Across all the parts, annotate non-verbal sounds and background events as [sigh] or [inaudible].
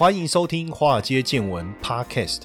欢迎收听《华尔街见闻》Podcast。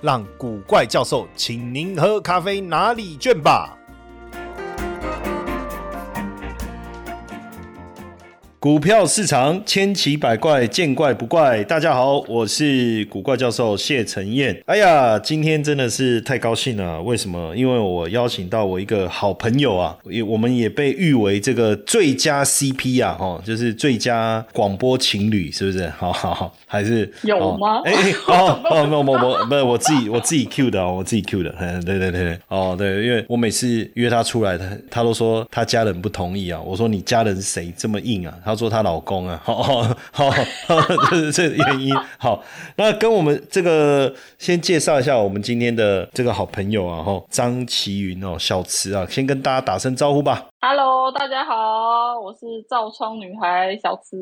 让古怪教授请您喝咖啡拿礼券吧。股票市场千奇百怪，见怪不怪。大家好，我是古怪教授谢承彦。哎呀，今天真的是太高兴了。为什么？因为我邀请到我一个好朋友啊，也我们也被誉为这个最佳 CP 啊，哦，就是最佳广播情侣，是不是？[laughs] 好好好，还是有吗？哎，哦哦，没有没有没有，不是我自己我自己 Q 的哦，我自己 Q 的。嗯，对对对对，哦对，因为我每次约他出来，他他都说他家人不同意啊。我说你家人谁这么硬啊？要做她老公啊，好好好，这是这原因。好，那跟我们这个先介绍一下我们今天的这个好朋友啊，哈，张琪云哦，小慈啊，先跟大家打声招呼吧。Hello，大家好，我是照窗女孩小慈。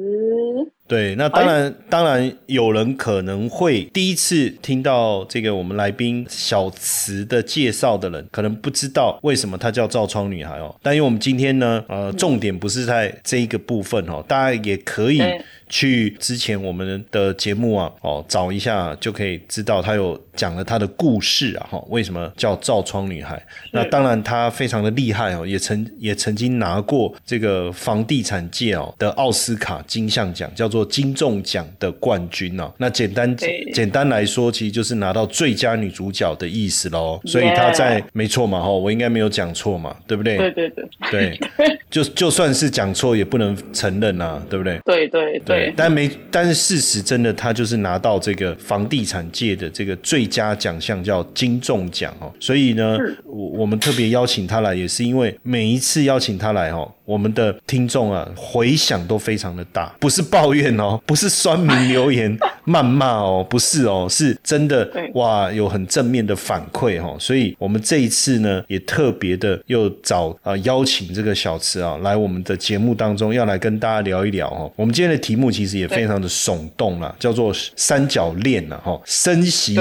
对，那当然，当然有人可能会第一次听到这个我们来宾小慈的介绍的人，可能不知道为什么她叫照窗女孩哦。但因为我们今天呢，呃，重点不是在这一个部分哦，大家也可以。去之前我们的节目啊，哦，找一下就可以知道，他有讲了他的故事啊，哈，为什么叫照窗女孩？那当然她非常的厉害哦，也曾也曾经拿过这个房地产界哦的奥斯卡金像奖，叫做金钟奖的冠军哦。那简单简单来说，其实就是拿到最佳女主角的意思喽。所以她在没错嘛，哈，我应该没有讲错嘛，对不对？对对对，对，[laughs] 就就算是讲错，也不能承认呐，对不对？对对对。但没，但是事实真的，他就是拿到这个房地产界的这个最佳奖项，叫金钟奖哦。所以呢，我我们特别邀请他来，也是因为每一次邀请他来哦，我们的听众啊回响都非常的大，不是抱怨哦，不是酸民留言谩骂哦，不是哦，是真的哇，有很正面的反馈哈。所以我们这一次呢，也特别的又找啊邀请这个小池啊来我们的节目当中，要来跟大家聊一聊哦。我们今天的题目。其实也非常的耸动了，叫做三角恋了哈，升息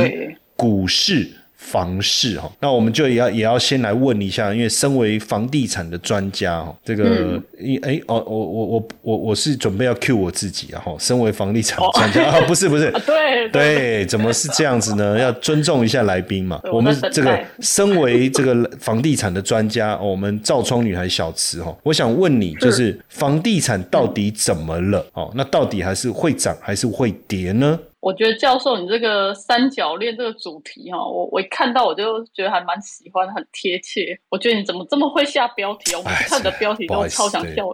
股市。房市哈，那我们就也要也要先来问一下，因为身为房地产的专家哈，这个一哎哦，我我我我我是准备要 cue 我自己啊哈，身为房地产专家啊，不是不是，[laughs] 对对，怎么是这样子呢？要尊重一下来宾嘛。我们这个身为这个房地产的专家，我们照窗女孩小慈哈，我想问你，就是房地产到底怎么了？哦，那到底还是会涨还是会跌呢？我觉得教授，你这个三角恋这个主题哈，我我一看到我就觉得还蛮喜欢，很贴切。我觉得你怎么这么会下标题啊？我看的标题都超想跳。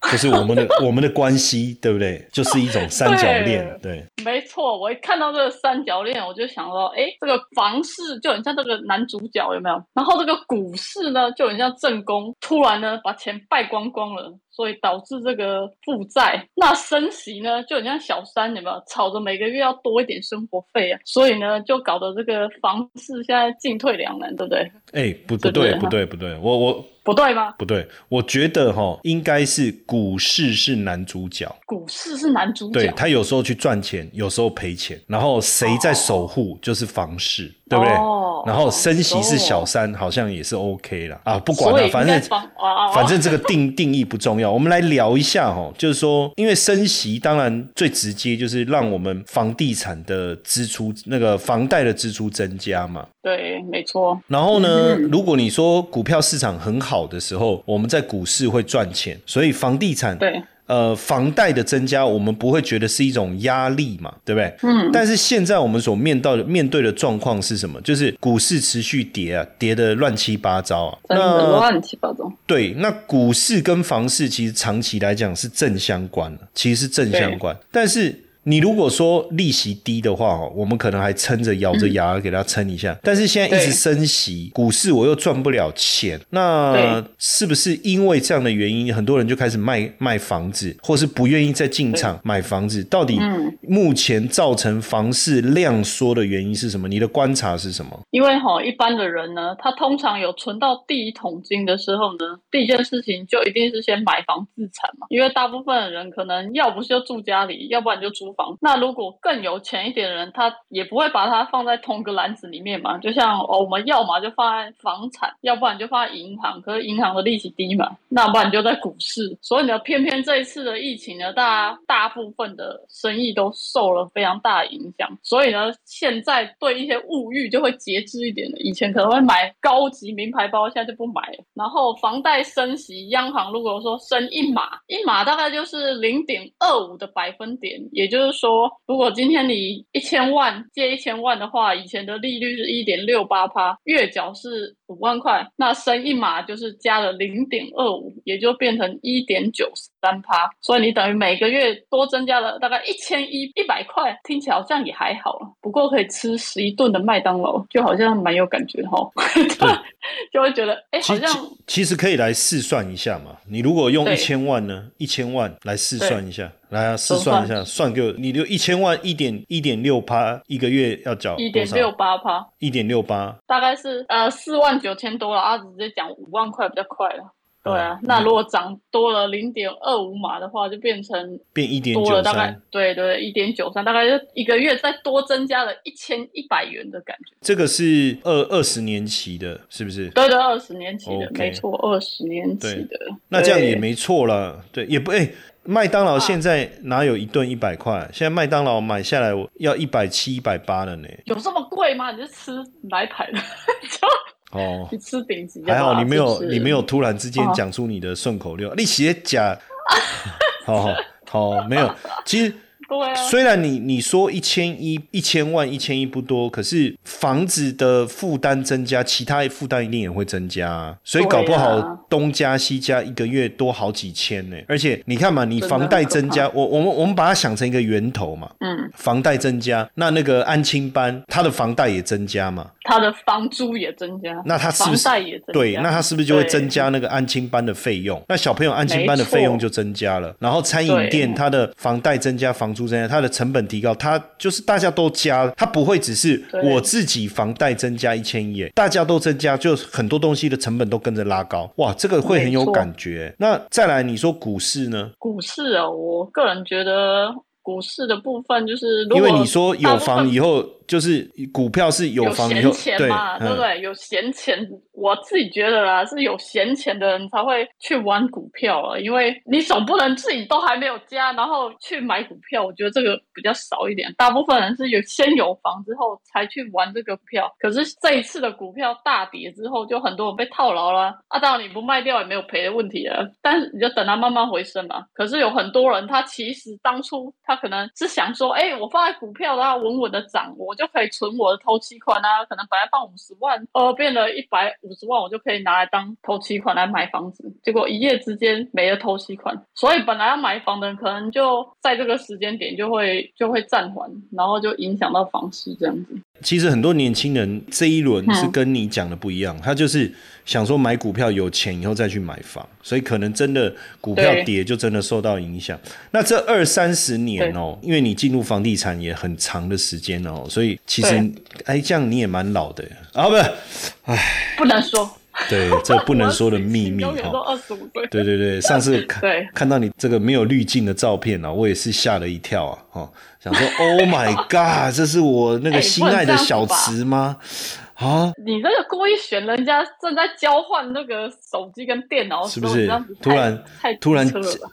[laughs] 就是我们的我们的关系，对不对？就是一种三角恋，[laughs] 对。没错，我一看到这个三角恋，我就想到，哎，这个房市就很像这个男主角，有没有？然后这个股市呢，就很像正宫，突然呢把钱败光光了，所以导致这个负债。那升息呢，就很像小三，有没有？吵着每个月要多一点生活费啊，所以呢，就搞得这个房市现在进退两难，对不对？哎，不不对，不对，不对，我我。不对吗？不对，我觉得哈，应该是股市是男主角。股市是男主角，对他有时候去赚钱，有时候赔钱，然后谁在守护就是房市。对不对？然后升息是小三，好像也是 OK 了啊，不管了，反正反正这个定 [laughs] 定义不重要。我们来聊一下哈，就是说，因为升息当然最直接就是让我们房地产的支出，那个房贷的支出增加嘛。对，没错。然后呢，如果你说股票市场很好的时候，我们在股市会赚钱，所以房地产对。呃，房贷的增加，我们不会觉得是一种压力嘛，对不对？嗯。但是现在我们所面到的面对的状况是什么？就是股市持续跌啊，跌的乱七八糟啊。真的乱七八糟。对，那股市跟房市其实长期来讲是正相关的，其实是正相关。但是你如果说利息低的话，哦，我们可能还撑着咬着牙给它撑一下。但是现在一直升息，股市我又赚不了钱，那是不是因为这样的原因，很多人就开始卖卖房子，或是不愿意再进场买房子？到底目前造成房市量缩的原因是什么？你的观察是什么？因为哈，一般的人呢，他通常有存到第一桶金的时候呢，第一件事情就一定是先买房自产嘛。因为大部分的人可能要不是就住家里，要不然就租房。那如果更有钱一点的人，他也不会把它放在同个篮子里面嘛。就像哦，我们要么就放在房产，要不然就放在银行。可是银行的利息低嘛，那不然就在股市。所以呢，偏偏这一次的疫情呢，大家大部分的生意都受了非常大的影响。所以呢，现在对一些物欲就会节制一点的。以前可能会买高级名牌包，现在就不买了。然后房贷升息，央行如果说升一码，一码大概就是零点二五的百分点。也就是说，如果今天你一千万借一千万的话，以前的利率是一点六八趴，月缴是五万块，那升一码就是加了零点二五，也就变成一点九三趴。所以你等于每个月多增加了大概一千一一百块，听起来好像也还好了。不过可以吃十一顿的麦当劳，就好像蛮有感觉哈。[laughs] 对，就会觉得哎，好像其实可以来试算一下嘛。你如果用一千万呢，一千万来试算一下。来啊，试算一下，算给我，你就一千万，一点一点六趴，一个月要缴一点六八趴，一点六八，大概是呃四万九千多了啊，直接讲五万块比较快了。对啊，那如果涨多了零点二五码的话，就变成变一点九三，对对，一点九三，大概就一个月再多增加了一千一百元的感觉。这个是二二十年期的，是不是？对对，二十年期的，没错，二十年期的。那这样也没错了，对，也不哎。麦当劳现在哪有一顿一百块？现在麦当劳买下来要一百七、一百八了呢。有这么贵吗？你是吃来牌的？[laughs] 哦，你吃顶级。还好你没有，你没有突然之间讲出你的顺口溜。你写假，[laughs] 好好好，没有。其实。虽然你你说一千一一千万一千一不多，可是房子的负担增加，其他负担一定也会增加，啊。所以搞不好东加西加一个月多好几千呢。而且你看嘛，你房贷增加，我我们我们把它想成一个源头嘛，嗯，房贷增加，那那个安亲班他的房贷也增加嘛，他的房租也增加，那他是不是对？那他是不是就会增加那个安亲班的费用？那小朋友安亲班的费用就增加了，然后餐饮店他的房贷增加，房租增加，它的成本提高，它就是大家都加，它不会只是我自己房贷增加一千亿，大家都增加，就很多东西的成本都跟着拉高，哇，这个会很有感觉。那再来，你说股市呢？股市啊，我个人觉得股市的部分就是，因为你说有房以后。就是股票是有房闲钱嘛，对不对？有闲钱，我自己觉得啦，是有闲钱的人才会去玩股票啊。因为你总不能自己都还没有家，然后去买股票。我觉得这个比较少一点。大部分人是有先有房之后才去玩这个票。可是这一次的股票大跌之后，就很多人被套牢了。啊，当然你不卖掉也没有赔的问题了，但是你就等它慢慢回升嘛。可是有很多人，他其实当初他可能是想说，哎，我放在股票的话，稳稳的涨，我。就可以存我的头期款啊，可能本来放五十万，呃，变了一百五十万，我就可以拿来当头期款来买房子。结果一夜之间没了头期款，所以本来要买房的人可能就在这个时间点就会就会暂缓，然后就影响到房市这样子。其实很多年轻人这一轮是跟你讲的不一样，他就是想说买股票有钱以后再去买房，所以可能真的股票跌就真的受到影响。那这二三十年哦，因为你进入房地产也很长的时间哦，所以其实哎这样你也蛮老的啊，不是？哎，不能说。对，这不能说的秘密哈。对对对，上次看看到你这个没有滤镜的照片啊，我也是吓了一跳啊！哈，想说 [laughs] Oh my God，这是我那个心爱的小池吗？啊！你这个故意选人家正在交换那个手机跟电脑，是不是？突然突然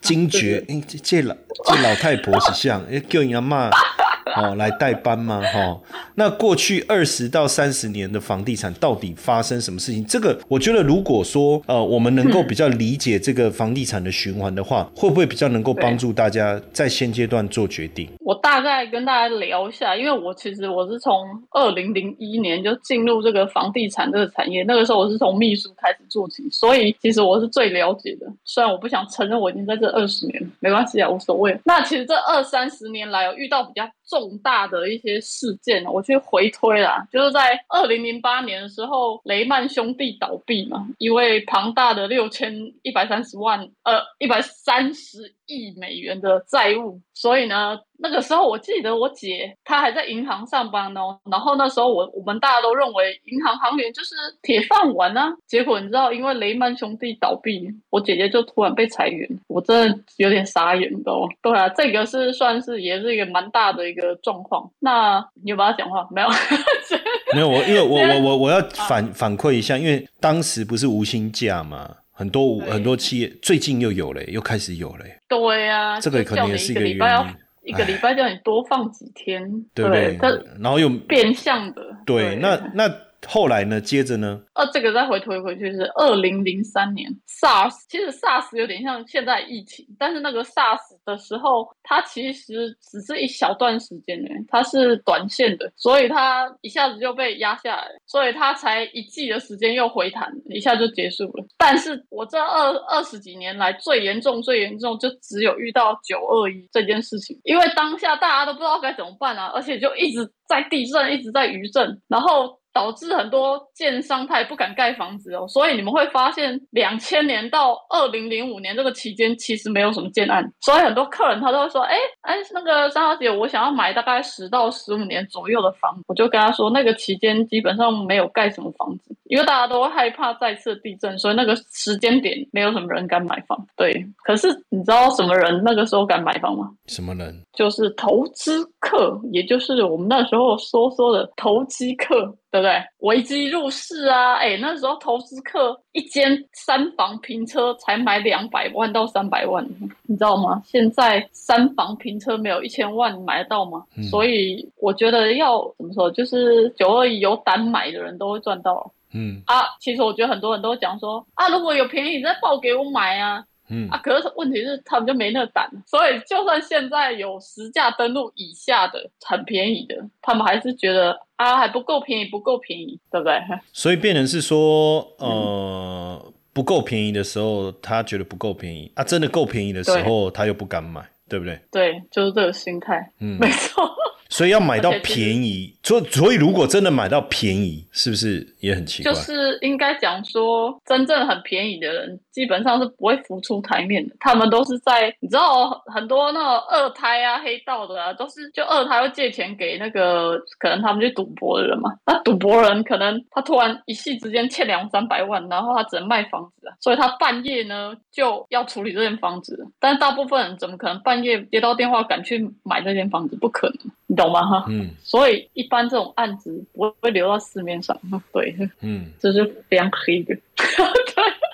惊觉，哎，这老这老太婆是像，哎，叫人家骂。[laughs] 哦来代班吗？哈，[laughs] 那过去二十到三十年的房地产到底发生什么事情？这个我觉得，如果说呃我们能够比较理解这个房地产的循环的话，会不会比较能够帮助大家在现阶段做决定？我大概跟大家聊一下，因为我其实我是从二零零一年就进入这个房地产这个产业，那个时候我是从秘书开始做起，所以其实我是最了解的。虽然我不想承认我已经在这二十年，没关系啊，无所谓。那其实这二三十年来，有遇到比较重大的一些事件，我去回推啦，就是在二零零八年的时候，雷曼兄弟倒闭嘛，因为庞大的六千一百三十万呃一百三十亿美元的债务，所以呢。那个时候我记得我姐她还在银行上班哦，然后那时候我我们大家都认为银行行员就是铁饭碗啊，结果你知道因为雷曼兄弟倒闭，我姐姐就突然被裁员，我真的有点傻眼哦。对啊，这个是算是也是一个蛮大的一个状况。那你有帮他讲话没有？没有，[laughs] 我因为我我我我要 [laughs] 反反馈一下，因为当时不是无薪假嘛，很多很多企业最近又有了，又开始有了。对呀，这个可能也是一个原因。一个礼拜叫你多放几天，对不对？然后又变相的，对，那那。后来呢？接着呢？呃，这个再回推回去是二零零三年 SARS，其实 SARS 有点像现在疫情，但是那个 SARS 的时候，它其实只是一小段时间呢，它是短线的，所以它一下子就被压下来，所以它才一季的时间又回弹，一下就结束了。但是我这二二十几年来最严重、最严重就只有遇到九二一这件事情，因为当下大家都不知道该怎么办啊，而且就一直在地震，一直在余震，然后。导致很多建商他也不敢盖房子哦，所以你们会发现，两千年到二零零五年这个期间，其实没有什么建案，所以很多客人他都会说，哎哎，那个张小姐，我想要买大概十到十五年左右的房，我就跟他说，那个期间基本上没有盖什么房子，因为大家都害怕再次地震，所以那个时间点没有什么人敢买房。对，可是你知道什么人那个时候敢买房吗？什么人？就是投资客，也就是我们那时候说说的投机客。对不对？危机入市啊！哎，那时候投资客一间三房平车才买两百万到三百万，你知道吗？现在三房平车没有一千万买得到吗？所以我觉得要怎么说，就是九二一有胆买的人都会赚到。嗯啊，其实我觉得很多人都讲说啊，如果有便宜再报给我买啊。嗯啊，可是问题是他们就没那个胆，所以就算现在有实价登录以下的很便宜的，他们还是觉得啊还不够便宜，不够便宜，对不对？[laughs] 所以变成是说，呃，不够便宜的时候，他觉得不够便宜啊，真的够便宜的时候，他又不敢买，对不对？对，就是这个心态，嗯，没错。所以要买到 [laughs] 便宜，所所以如果真的买到便宜，是不是也很奇怪？就是应该讲说，真正很便宜的人，基本上是不会浮出台面的。他们都是在你知道，很多那种二胎啊、黑道的啊，都是就二胎会借钱给那个可能他们去赌博的人嘛。那赌博人可能他突然一夕之间欠两三百万，然后他只能卖房子啊，所以他半夜呢就要处理这间房子。但是大部分人怎么可能半夜接到电话赶去买这间房子？不可能。你懂吗？哈，嗯，所以一般这种案子不会流到市面上，对，嗯，这是非常黑的，对，[laughs]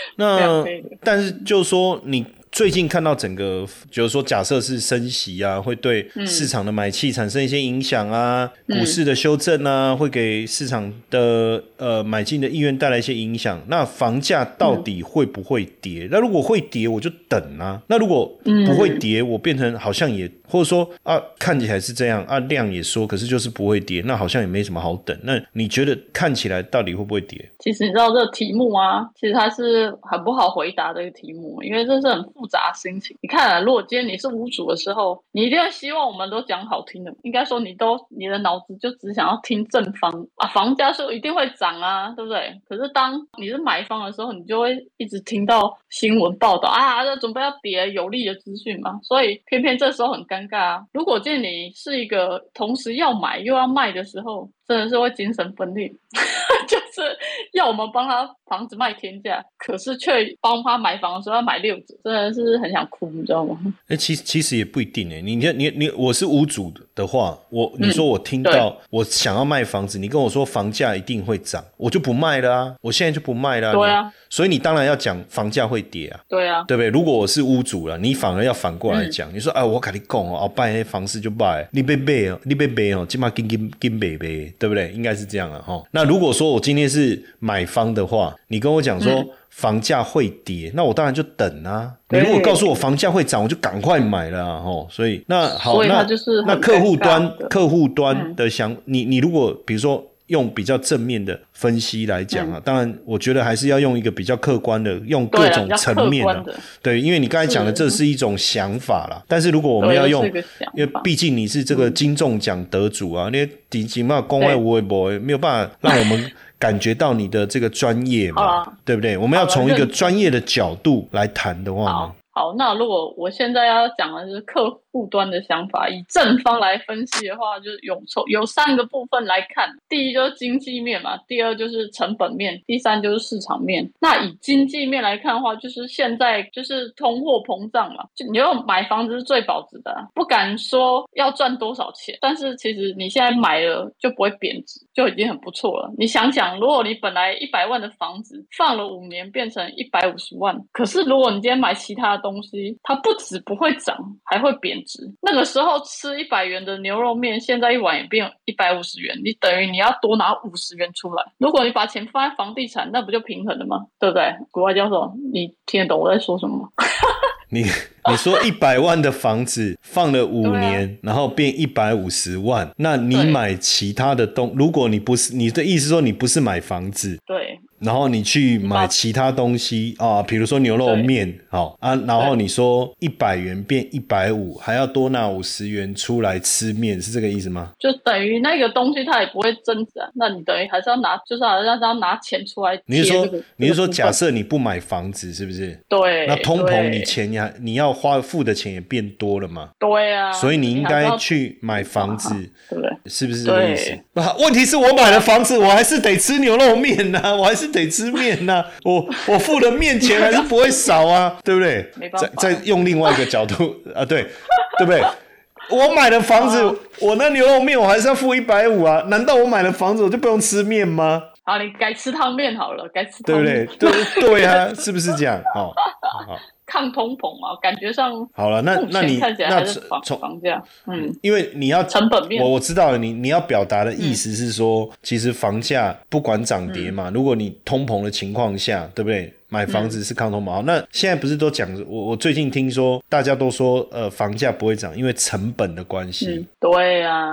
[laughs] 那但是就是说你。最近看到整个，就是说，假设是升息啊，会对市场的买气产生一些影响啊，股市的修正啊，会给市场的呃买进的意愿带来一些影响。那房价到底会不会跌？那如果会跌，我就等啊。那如果不会跌，我变成好像也或者说啊，看起来是这样啊，量也说，可是就是不会跌，那好像也没什么好等。那你觉得看起来到底会不会跌？其实你知道这个题目啊，其实它是很不好回答的一个题目，因为这是很。复杂心情，你看啊，如果今天你是屋主的时候，你一定会希望我们都讲好听的，应该说你都你的脑子就只想要听正方啊，房价是一定会涨啊，对不对？可是当你是买方的时候，你就会一直听到新闻报道啊，这准备要跌有利的资讯嘛，所以偏偏这时候很尴尴尬啊。如果今天你是一个同时要买又要卖的时候，真的是会精神分裂，[laughs] 就是是要我们帮他房子卖天价，可是却帮他买房的时候要买六折，真的是很想哭，你知道吗？哎，其实其实也不一定哎，你你你你，我是屋主的话，我你说我听到我想要卖房子，你跟我说房价一定会涨，我就不卖了啊，我现在就不卖了。对啊，所以你当然要讲房价会跌啊。对啊，对不对？如果我是屋主了，你反而要反过来讲，你说哎，我跟你讲哦，办那房市就卖，你别卖哦，你别卖哦，起码跟跟跟买呗，对不对？应该是这样了哈。那如果说我今天是买方的话，你跟我讲说房价会跌，那我当然就等啊。你如果告诉我房价会涨，我就赶快买了吼。所以那好，那那客户端客户端的想你你如果比如说。用比较正面的分析来讲啊，当然，我觉得还是要用一个比较客观的，用各种层面的，对，因为你刚才讲的这是一种想法啦。但是如果我们要用，因为毕竟你是这个金钟奖得主啊，那底起码公外无微博没有办法让我们感觉到你的这个专业嘛，对不对？我们要从一个专业的角度来谈的话呢。好，那如果我现在要讲的是客户端的想法，以正方来分析的话，就是有从有三个部分来看。第一就是经济面嘛，第二就是成本面，第三就是市场面。那以经济面来看的话，就是现在就是通货膨胀嘛，就你要买房子是最保值的，不敢说要赚多少钱，但是其实你现在买了就不会贬值，就已经很不错了。你想想，如果你本来一百万的房子放了五年变成一百五十万，可是如果你今天买其他的东西它不止不会涨，还会贬值。那个时候吃一百元的牛肉面，现在一碗也变一百五十元，你等于你要多拿五十元出来。如果你把钱放在房地产，那不就平衡了吗？对不对？国外教授，你听得懂我在说什么吗？[laughs] 你你说一百万的房子放了五年，然后变一百五十万，那你买其他的东，如果你不是你的意思说你不是买房子，对。然后你去买其他东西啊，比如说牛肉面，好啊，然后你说一百元变一百五，还要多拿五十元出来吃面，是这个意思吗？就等于那个东西它也不会增值，啊那你等于还是要拿，就是还是要拿钱出来。你是说你是说假设你不买房子是不是？对。那通膨你钱你还你要花付的钱也变多了嘛？对啊。所以你应该去买房子，对不对？是不是这个意思？问题是我买了房子，我还是得吃牛肉面呐，我还是。得吃面呐，我我付的面钱还是不会少啊，[laughs] 对不对？再再用另外一个角度 [laughs] 啊，对对不对？我买了房子，我那牛肉面我还是要付一百五啊，难道我买了房子我就不用吃面吗？好，你改吃汤面好了，该吃对不对？对对啊，是不是这样？好，好。抗通膨嘛，感觉上好了，那那你看起来那从房价，嗯，因为你要成本面，我我知道了，你你要表达的意思是说，其实房价不管涨跌嘛，如果你通膨的情况下，对不对？买房子是抗通膨，那现在不是都讲？我我最近听说，大家都说，呃，房价不会涨，因为成本的关系。对啊，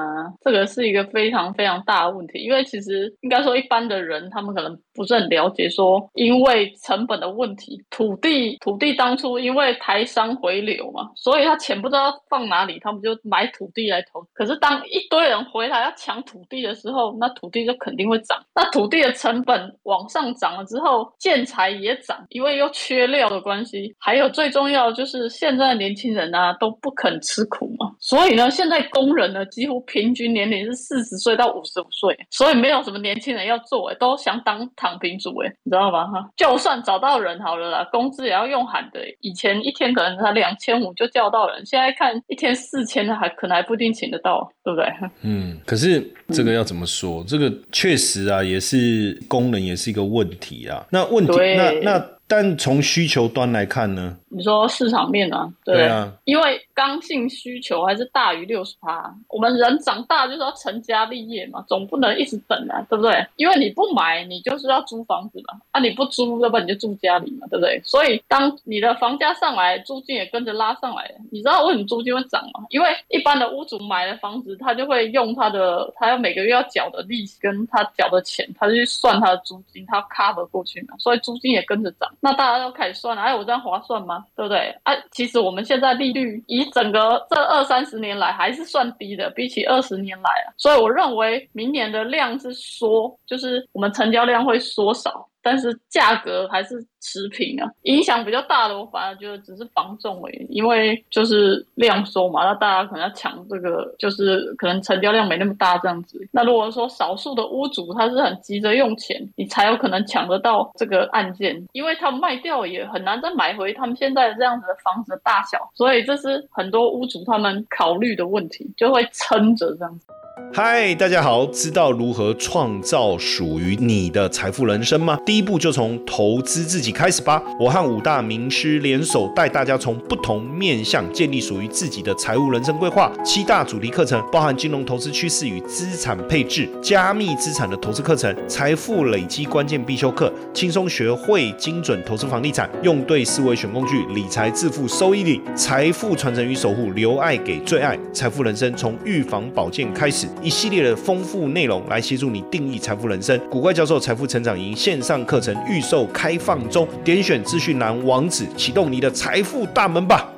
这个是一个非常非常大的问题。因为其实应该说，一般的人他们可能不是很了解，说因为成本的问题，土地土地当初因为台商回流嘛，所以他钱不知道放哪里，他们就买土地来投。可是当一堆人回来要抢土地的时候，那土地就肯定会涨。那土地的成本往上涨了之后，建材也。涨，因为又缺料的关系，还有最重要就是现在的年轻人啊都不肯吃苦嘛，所以呢，现在工人呢几乎平均年龄是四十岁到五十五岁，所以没有什么年轻人要做，哎，都想当躺平族，哎，你知道吗？哈，就算找到人好了啦，工资也要用喊的，以前一天可能才两千五就叫到人，现在看一天四千的还可能还不一定请得到，对不对？[laughs] 嗯，可是这个要怎么说？这个确实啊，也是功能也是一个问题啊。那问题，那那。但从需求端来看呢？你说市场面啊？对啊，因为刚性需求还是大于六十趴。我们人长大就是要成家立业嘛，总不能一直等啊，对不对？因为你不买，你就是要租房子嘛。啊，你不租，要不然你就住家里嘛，对不对？所以当你的房价上来，租金也跟着拉上来。你知道为什么租金会涨吗？因为一般的屋主买了房子，他就会用他的，他要每个月要缴的利息跟他缴的钱，他就去算他的租金，他 cover 过去嘛，所以租金也跟着涨。那大家都开始算了，哎，我这样划算吗？对不对？啊，其实我们现在利率一整个这二三十年来还是算低的，比起二十年来啊，所以我认为明年的量是缩，就是我们成交量会缩少。但是价格还是持平啊。影响比较大的，我反而觉得只是防重而已，因为就是量缩嘛，那大家可能要抢这个，就是可能成交量没那么大这样子。那如果说少数的屋主他是很急着用钱，你才有可能抢得到这个案件，因为他卖掉也很难再买回他们现在这样子的房子的大小，所以这是很多屋主他们考虑的问题，就会撑着这样子。嗨，大家好！知道如何创造属于你的财富人生吗？第一步就从投资自己开始吧。我和五大名师联手，带大家从不同面向建立属于自己的财务人生规划。七大主题课程包含金融投资趋势与资产配置、加密资产的投资课程、财富累积关键必修课、轻松学会精准投资房地产、用对思维选工具、理财致富收益率、财富传承与守护、留爱给最爱、财富人生从预防保健开始。一系列的丰富内容来协助你定义财富人生。古怪教授财富成长营线上课程预售开放中，点选资讯栏网址，启动你的财富大门吧。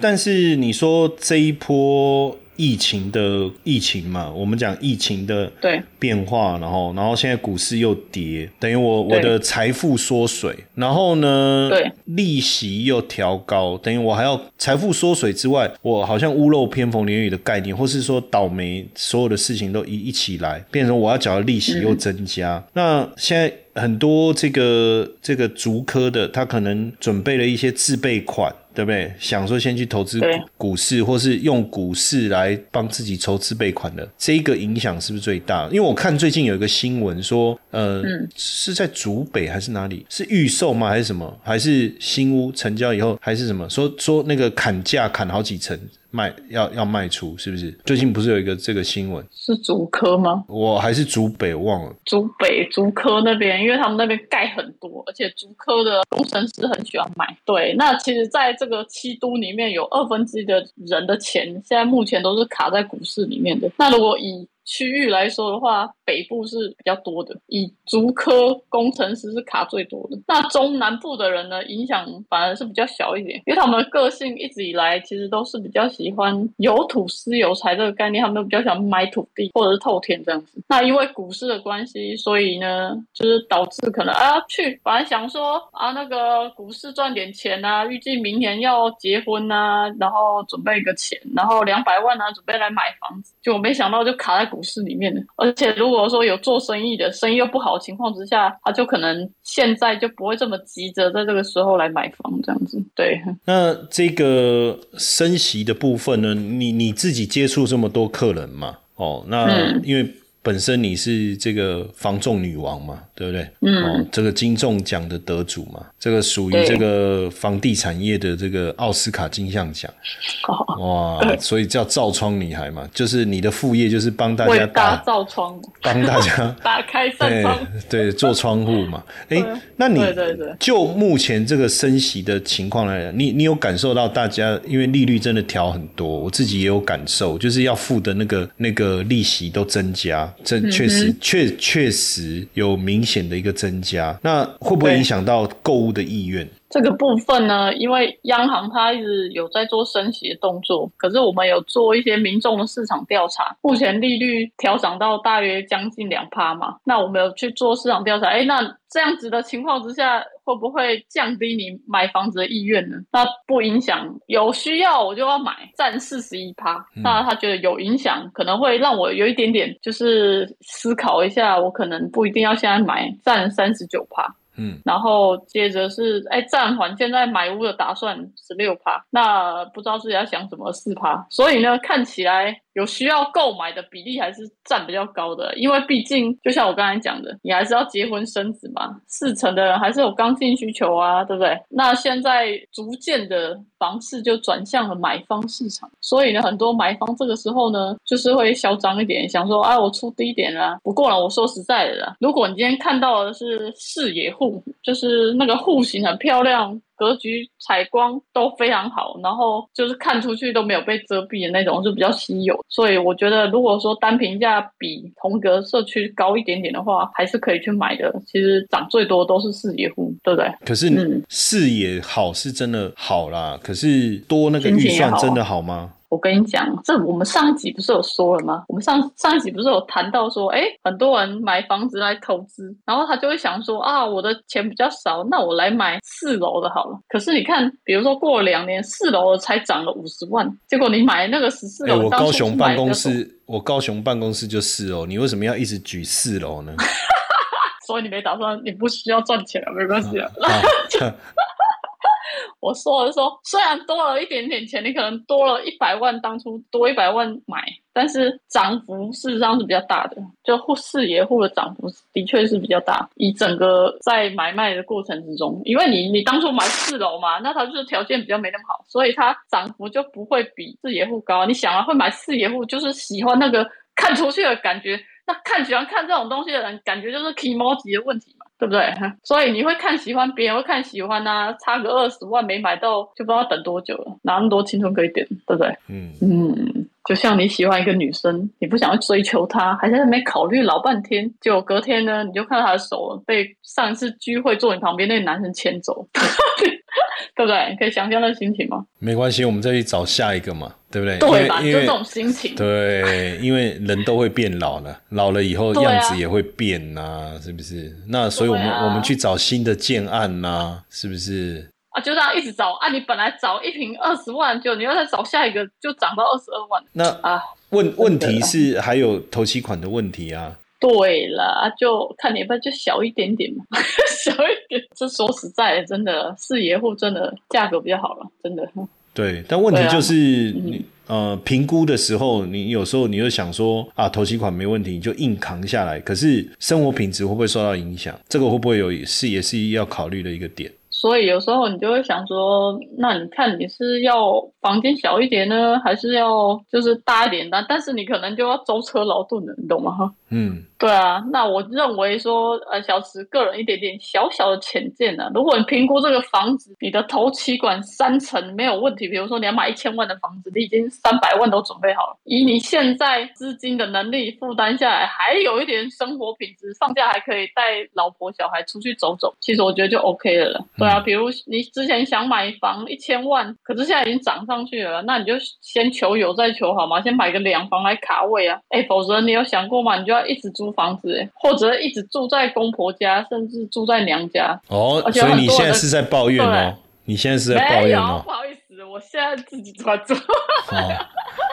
但是你说这一波。疫情的疫情嘛，我们讲疫情的对变化，然后然后现在股市又跌，等于我我的财富缩水，然后呢，对利息又调高，等于我还要财富缩水之外，我好像屋漏偏逢连雨的概念，或是说倒霉，所有的事情都一一起来，变成我要缴的利息又增加。那现在很多这个这个足科的，他可能准备了一些自备款。对不对？想说先去投资股市，或是用股市来帮自己筹资备款的，这个影响是不是最大？因为我看最近有一个新闻说，呃，是在竹北还是哪里？是预售吗？还是什么？还是新屋成交以后还是什么？说说那个砍价砍好几层。卖要要卖出是不是？最近不是有一个这个新闻？是竹科吗？我还是竹北忘了。竹北竹科那边，因为他们那边盖很多，而且竹科的工程师很喜欢买。对，那其实在这个七都里面有二分之一的人的钱，现在目前都是卡在股市里面的。那如果以区域来说的话，北部是比较多的，以竹科工程师是卡最多的。那中南部的人呢，影响反而是比较小一点，因为他们个性一直以来其实都是比较喜欢有土私有财这个概念，他们都比较想买土地或者是透天这样子。那因为股市的关系，所以呢，就是导致可能啊去，本来想说啊那个股市赚点钱啊，预计明年要结婚啊，然后准备一个钱，然后两百万啊，准备来买房子，就没想到就卡在。股市里面的，而且如果说有做生意的，生意又不好的情况之下，他就可能现在就不会这么急着在这个时候来买房这样子。对，那这个升息的部分呢？你你自己接触这么多客人嘛？哦，那因为。本身你是这个房仲女王嘛，对不对？嗯，哦这个金仲奖的得主嘛，这个属于这个房地产业的这个奥斯卡金像奖。哇，所以叫造窗女孩嘛，就是你的副业就是帮大家打造窗，帮大家 [laughs] 打开扇窗，对，做窗户嘛。哎，那你就目前这个升息的情况来讲，你你有感受到大家因为利率真的调很多，我自己也有感受，就是要付的那个那个利息都增加。这确实确确实有明显的一个增加，那会不会影响到购物的意愿？这个部分呢，因为央行它一直有在做升息的动作，可是我们有做一些民众的市场调查，目前利率调涨到大约将近两趴嘛，那我们有去做市场调查，哎，那这样子的情况之下，会不会降低你买房子的意愿呢？那不影响，有需要我就要买，占四十一趴，那他觉得有影响，可能会让我有一点点就是思考一下，我可能不一定要现在买，占三十九趴。嗯，然后接着是哎暂缓现在买屋的打算十六趴，那不知道自己要想什么四趴，所以呢看起来。有需要购买的比例还是占比较高的，因为毕竟就像我刚才讲的，你还是要结婚生子嘛，四成的人还是有刚性需求啊，对不对？那现在逐渐的房市就转向了买方市场，所以呢，很多买方这个时候呢，就是会嚣张一点，想说啊，我出低点啊。不过呢，我说实在的啦，如果你今天看到的是视野户，就是那个户型很漂亮。格局、采光都非常好，然后就是看出去都没有被遮蔽的那种，是比较稀有。所以我觉得，如果说单评价比同格社区高一点点的话，还是可以去买的。其实涨最多都是视野户，对不对？可是视野好是真的好啦，可是多那个预算真的好吗？我跟你讲，这我们上一集不是有说了吗？我们上上一集不是有谈到说，哎，很多人买房子来投资，然后他就会想说啊，我的钱比较少，那我来买四楼的好了。可是你看，比如说过了两年，四楼才涨了五十万，结果你买那个十四楼，我高雄办公室，我高雄办公室就四楼，你为什么要一直举四楼呢？[laughs] 所以你没打算，你不需要赚钱了，没关系啊。[laughs] 我说的是说，虽然多了一点点钱，你可能多了一百万，当初多一百万买，但是涨幅事实上是比较大的。就户四爷户的涨幅的确是比较大，以整个在买卖的过程之中，因为你你当初买四楼嘛，那它就是条件比较没那么好，所以它涨幅就不会比四爷户高。你想啊，会买四爷户就是喜欢那个看出去的感觉。那看喜欢看这种东西的人，感觉就是 emoji 的问题，对不对？[laughs] 所以你会看喜欢，别人会看喜欢啊，差个二十万没买到，就不知道等多久了，哪那么多青春可以点，对不对？嗯嗯，就像你喜欢一个女生，你不想要追求她，还在那边考虑老半天，结果隔天呢，你就看到她的手被上一次聚会坐你旁边那个男生牵走。[laughs] 对不对？可以想象那心情吗？没关系，我们再去找下一个嘛，对不对？对吧？就这种心情。对，因为人都会变老了，老了以后样子也会变呐，是不是？那所以我们我们去找新的建案呐，是不是？啊，就这样一直找啊！你本来找一瓶二十万，就你要再找下一个，就涨到二十二万。那啊，问问题是还有头期款的问题啊。对了，就看你不就小一点点嘛，[laughs] 小一点。这说实在的，真的四爷户真的价格比较好了，真的。对，但问题就是你呃评估的时候，你有时候你又想说啊，头期款没问题，你就硬扛下来。可是生活品质会不会受到影响？这个会不会有是也是要考虑的一个点？所以有时候你就会想说，那你看你是要房间小一点呢，还是要就是大一点的？但是你可能就要舟车劳顿了，你懂吗？哈，嗯。对啊，那我认为说，呃，小池个人一点点小小的浅见呢。如果你评估这个房子，你的头期款三成没有问题，比如说你要买一千万的房子，你已经三百万都准备好了，以你现在资金的能力负担下来，还有一点生活品质，放假还可以带老婆小孩出去走走，其实我觉得就 OK 了了。对啊，比如你之前想买房一千万，可是现在已经涨上去了，那你就先求有再求好嘛，先买个两房来卡位啊。哎，否则你有想过吗？你就要一直租。房子，或者一直住在公婆家，甚至住在娘家。哦，所以你现在是在抱怨哦？你现在是在抱怨哦？不好意思，我现在自己在住。哦，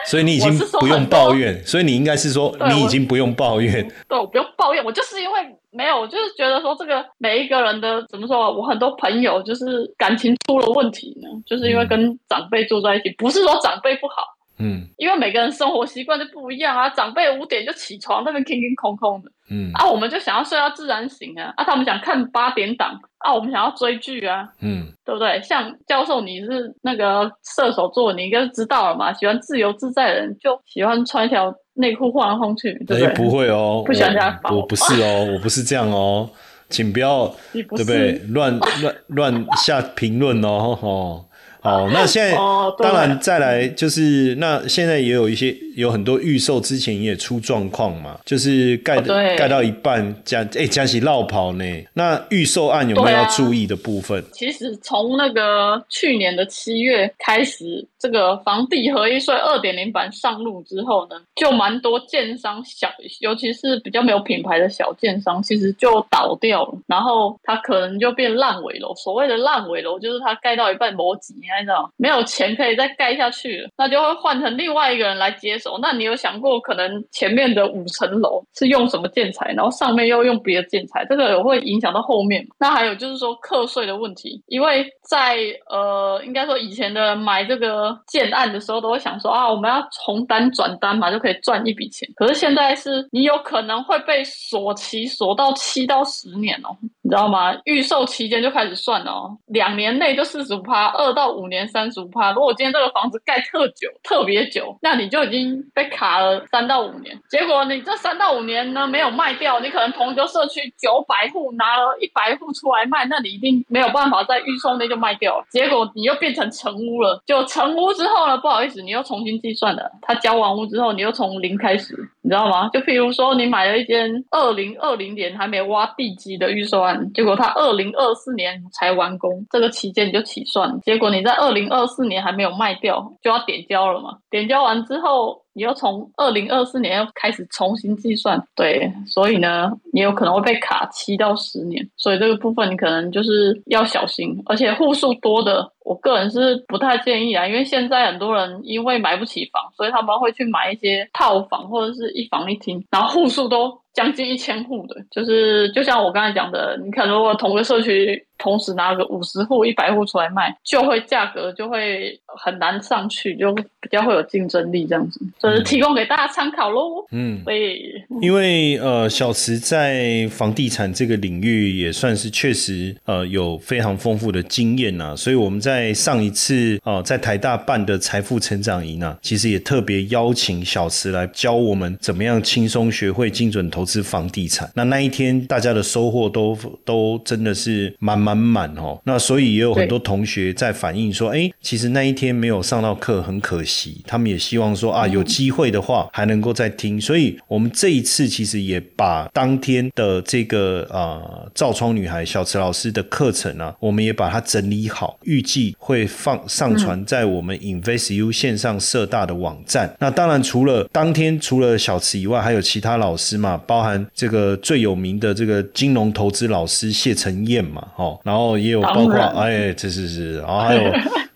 所以你已经 [laughs] 不用抱怨，所以你应该是说你已经不用抱怨。[laughs] 对，我不用抱怨，我就是因为没有，我就是觉得说这个每一个人的怎么说？我很多朋友就是感情出了问题呢，就是因为跟长辈住在一起，不是说长辈不好。嗯，因为每个人生活习惯就不一样啊。长辈五点就起床，那边空空空空的。嗯，啊，我们就想要睡到自然醒啊。啊，他们想看八点档啊，我们想要追剧啊。嗯，对不对？像教授，你是那个射手座，你应该知道了嘛。喜欢自由自在的人，就喜欢穿一条内裤晃来晃去，对不对？不会哦，不喜欢家我不是哦，[laughs] 我不是这样哦，请不要，对不对？乱乱乱下评论哦，哦。好，那现在当然再来就是那现在也有一些有很多预售之前也出状况嘛，就是盖盖到一半加哎加起绕跑呢。那预售案有没有要注意的部分？其实从那个去年的七月开始，这个房地合一税二点零版上路之后呢，就蛮多建商小，尤其是比较没有品牌的小建商，其实就倒掉了，然后它可能就变烂尾楼。所谓的烂尾楼，就是它盖到一半磨几。那种没有钱可以再盖下去，那就会换成另外一个人来接手。那你有想过，可能前面的五层楼是用什么建材，然后上面又用别的建材，这个也会影响到后面。那还有就是说课税的问题，因为在呃，应该说以前的买这个建案的时候，都会想说啊，我们要从单转单嘛，就可以赚一笔钱。可是现在是你有可能会被锁期锁到七到十年哦。你知道吗？预售期间就开始算哦，两年内就四十五趴，二到五五年三十五趴。如果今天这个房子盖特久、特别久，那你就已经被卡了三到五年。结果你这三到五年呢没有卖掉，你可能同一个社区九百户拿了一百户出来卖，那你一定没有办法在预售内就卖掉。结果你又变成成屋了，就成屋之后呢，不好意思，你又重新计算了。他交完屋之后，你又从零开始，你知道吗？就譬如说你买了一间二零二零年还没挖地基的预售案。结果他二零二四年才完工，这个期间你就起算，结果你在在二零二四年还没有卖掉，就要点交了嘛。点交完之后。你要从二零二四年要开始重新计算，对，所以呢，你有可能会被卡七到十年，所以这个部分你可能就是要小心，而且户数多的，我个人是不太建议啊，因为现在很多人因为买不起房，所以他们会去买一些套房或者是一房一厅，然后户数都将近一千户的，就是就像我刚才讲的，你看如果同个社区。同时拿个五十户、一百户出来卖，就会价格就会很难上去，就比较会有竞争力这样子，这是提供给大家参考喽。嗯，所以因为呃，小池在房地产这个领域也算是确实呃有非常丰富的经验呐，所以我们在上一次呃在台大办的财富成长营呢，其实也特别邀请小池来教我们怎么样轻松学会精准投资房地产。那那一天大家的收获都都真的是满满。满满哦，那所以也有很多同学在反映说，哎，其实那一天没有上到课很可惜，他们也希望说啊，有机会的话还能够再听。所以我们这一次其实也把当天的这个呃照窗女孩小池老师的课程啊，我们也把它整理好，预计会放上传在我们 InvestU 线上社大的网站。那当然除了当天除了小池以外，还有其他老师嘛，包含这个最有名的这个金融投资老师谢承彦嘛，哦。然后也有包括哎，这是是，然后还有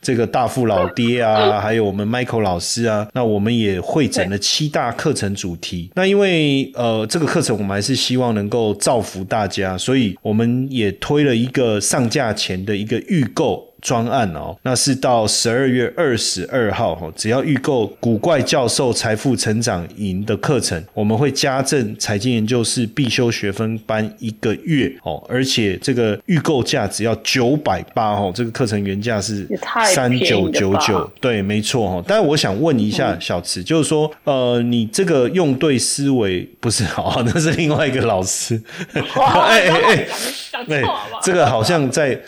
这个大富老爹啊，[laughs] 还有我们 Michael 老师啊，那我们也会诊了七大课程主题。那因为呃，这个课程我们还是希望能够造福大家，所以我们也推了一个上架前的一个预购。专案哦，那是到十二月二十二号哈，只要预购古怪教授财富成长营的课程，我们会加赠财经研究室必修学分班一个月哦，而且这个预购价只要九百八哦，这个课程原价是三九九九，对，没错哈。但是我想问一下小池，就是说呃，你这个用对思维不是好，[laughs] 那是另外一个老师，哎 [laughs] 哎哎，哎，这个好像在。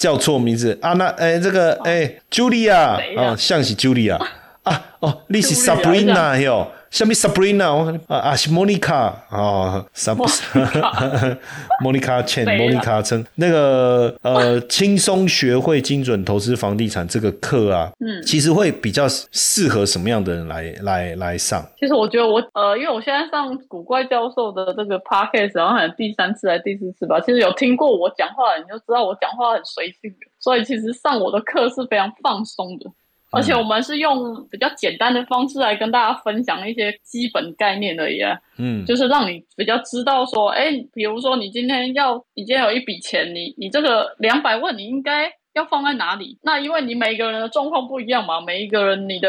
叫错名字啊？那哎，这个哎，Julia 啊，像是 Julia 啊，哦，你是 Sabrina 哟。下面 Sabrina 啊啊是 Monica 啊，Sabrina [laughs] Monica Chen 那个呃轻松学会精准投资房地产这个课啊，嗯，其实会比较适合什么样的人来来来上？其实我觉得我呃，因为我现在上古怪教授的这个 podcast，然后好像第三次还是第四次吧，其实有听过我讲话，你就知道我讲话很随性的，所以其实上我的课是非常放松的。而且我们是用比较简单的方式来跟大家分享一些基本概念而已，嗯，就是让你比较知道说，哎，比如说你今天要，你今天有一笔钱，你你这个两百万你应该要放在哪里？那因为你每个人的状况不一样嘛，每一个人你的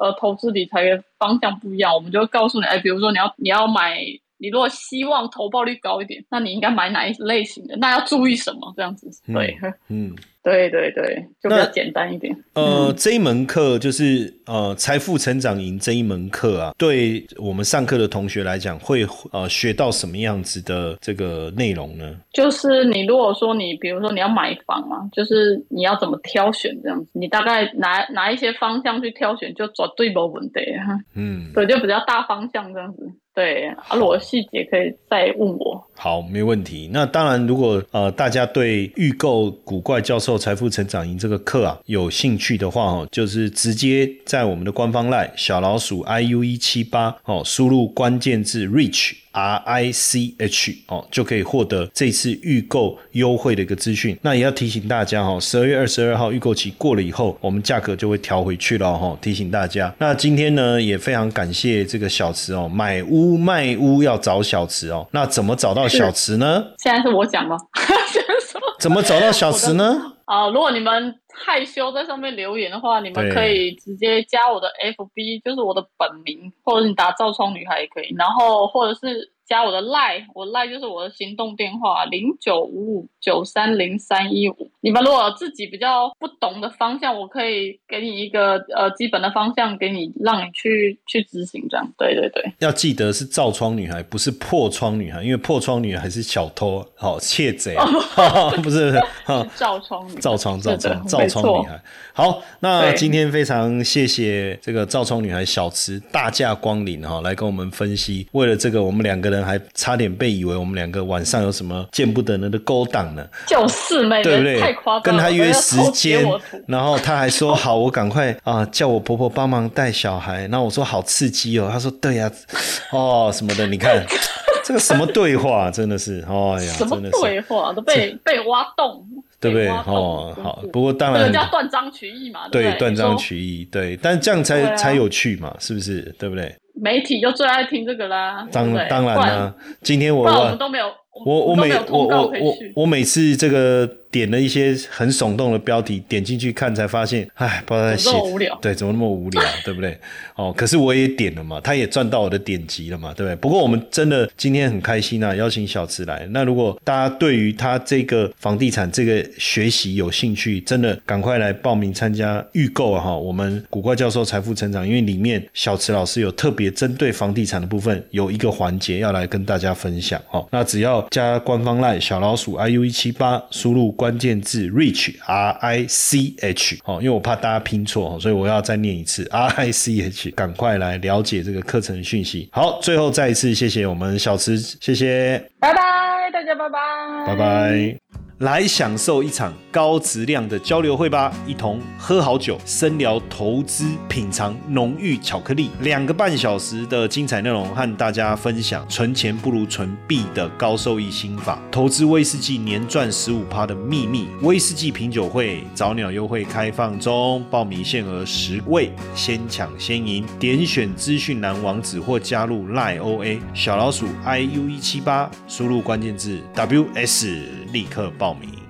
呃投资理财的方向不一样，我们就会告诉你，哎，比如说你要你要买，你如果希望投报率高一点，那你应该买哪一类型的？那要注意什么？这样子，[laughs] [laughs] 对，嗯。对对对，就比较简单一点。呃，这一门课就是呃财富成长营这一门课啊，对我们上课的同学来讲，会呃学到什么样子的这个内容呢？就是你如果说你比如说你要买房嘛，就是你要怎么挑选这样子，你大概哪哪一些方向去挑选，就绝对没问题哈。嗯，对，就比较大方向这样子。对，啊，我细节可以再问我。好，没问题。那当然，如果呃大家对预购古怪教授财富成长营这个课啊有兴趣的话哦，就是直接在我们的官方赖小老鼠 i u 一七八哦，输入关键字 rich。R I C H 哦，就可以获得这次预购优惠的一个资讯。那也要提醒大家哈，十二月二十二号预购期过了以后，我们价格就会调回去了哈。提醒大家。那今天呢，也非常感谢这个小池哦，买屋卖屋要找小池哦。那怎么找到小池呢？现在是我讲吗？[laughs] 怎么找到小池呢？啊，如果你们害羞在上面留言的话，你们可以直接加我的 FB，就是我的本名，或者你打“赵窗女孩”也可以，然后或者是。加我的赖，我赖就是我的行动电话零九五五九三零三一五。你们如果自己比较不懂的方向，我可以给你一个呃基本的方向，给你让你去去执行这样。对对对，要记得是造窗女孩，不是破窗女孩，因为破窗女孩是小偷，好窃贼，[laughs] 不是造窗造窗造窗造窗女孩。好，那今天非常谢谢这个造窗女孩小池大驾光临哈，来跟我们分析。为了这个，我们两个人。还差点被以为我们两个晚上有什么见不得人的勾当了，就是没对不对？太夸张，跟他约时间，[laughs] 然后他还说 [laughs] 好，我赶快啊叫我婆婆帮忙带小孩。然后我说好刺激哦，他说对呀，哦什么的，你看 [laughs] 这个什么对话，真的是，哎呀，什么对话都被被挖洞，对不对？哦，好不过当然这个叫断章取义嘛，对断章取义，对，但这样才、啊才有趣嘛，是不是？对不对？媒体就最爱听这个啦，当当然不啦、今天我我们都没有，我我每我我我。我每次这个点了一些很耸动的标题，点进去看才发现，哎，不知道在写对，怎么那么无聊，对不对？哦，可是我也点了嘛，他也赚到我的点击了嘛，对不对？不过我们真的今天很开心啊，邀请小池来。那如果大家对于他这个房地产这个学习有兴趣，真的赶快来报名参加预购啊！哈，我们古怪教授财富成长，因为里面小池老师有特别针对房地产的部分有一个环节要来跟大家分享哦。那只要加官方 line 小老鼠 iu 一七八，输入关键字 reach r i c h 哦，因为我怕大家拼错哦，所以我要再念一次 r i c h，赶快来了解这个课程讯息。好，最后再一次谢谢我们小池，谢谢。拜拜，大家拜拜，拜拜。来享受一场高质量的交流会吧，一同喝好酒，深聊投资，品尝浓郁巧克力，两个半小时的精彩内容，和大家分享存钱不如存币的高收益心法，投资威士忌年赚十五趴的秘密。威士忌品酒会早鸟优惠开放中，报名限额十位，先抢先赢。点选资讯栏网址或加入 LIOA 小老鼠 iu 一七八，输入关键字 WS，立刻报报名。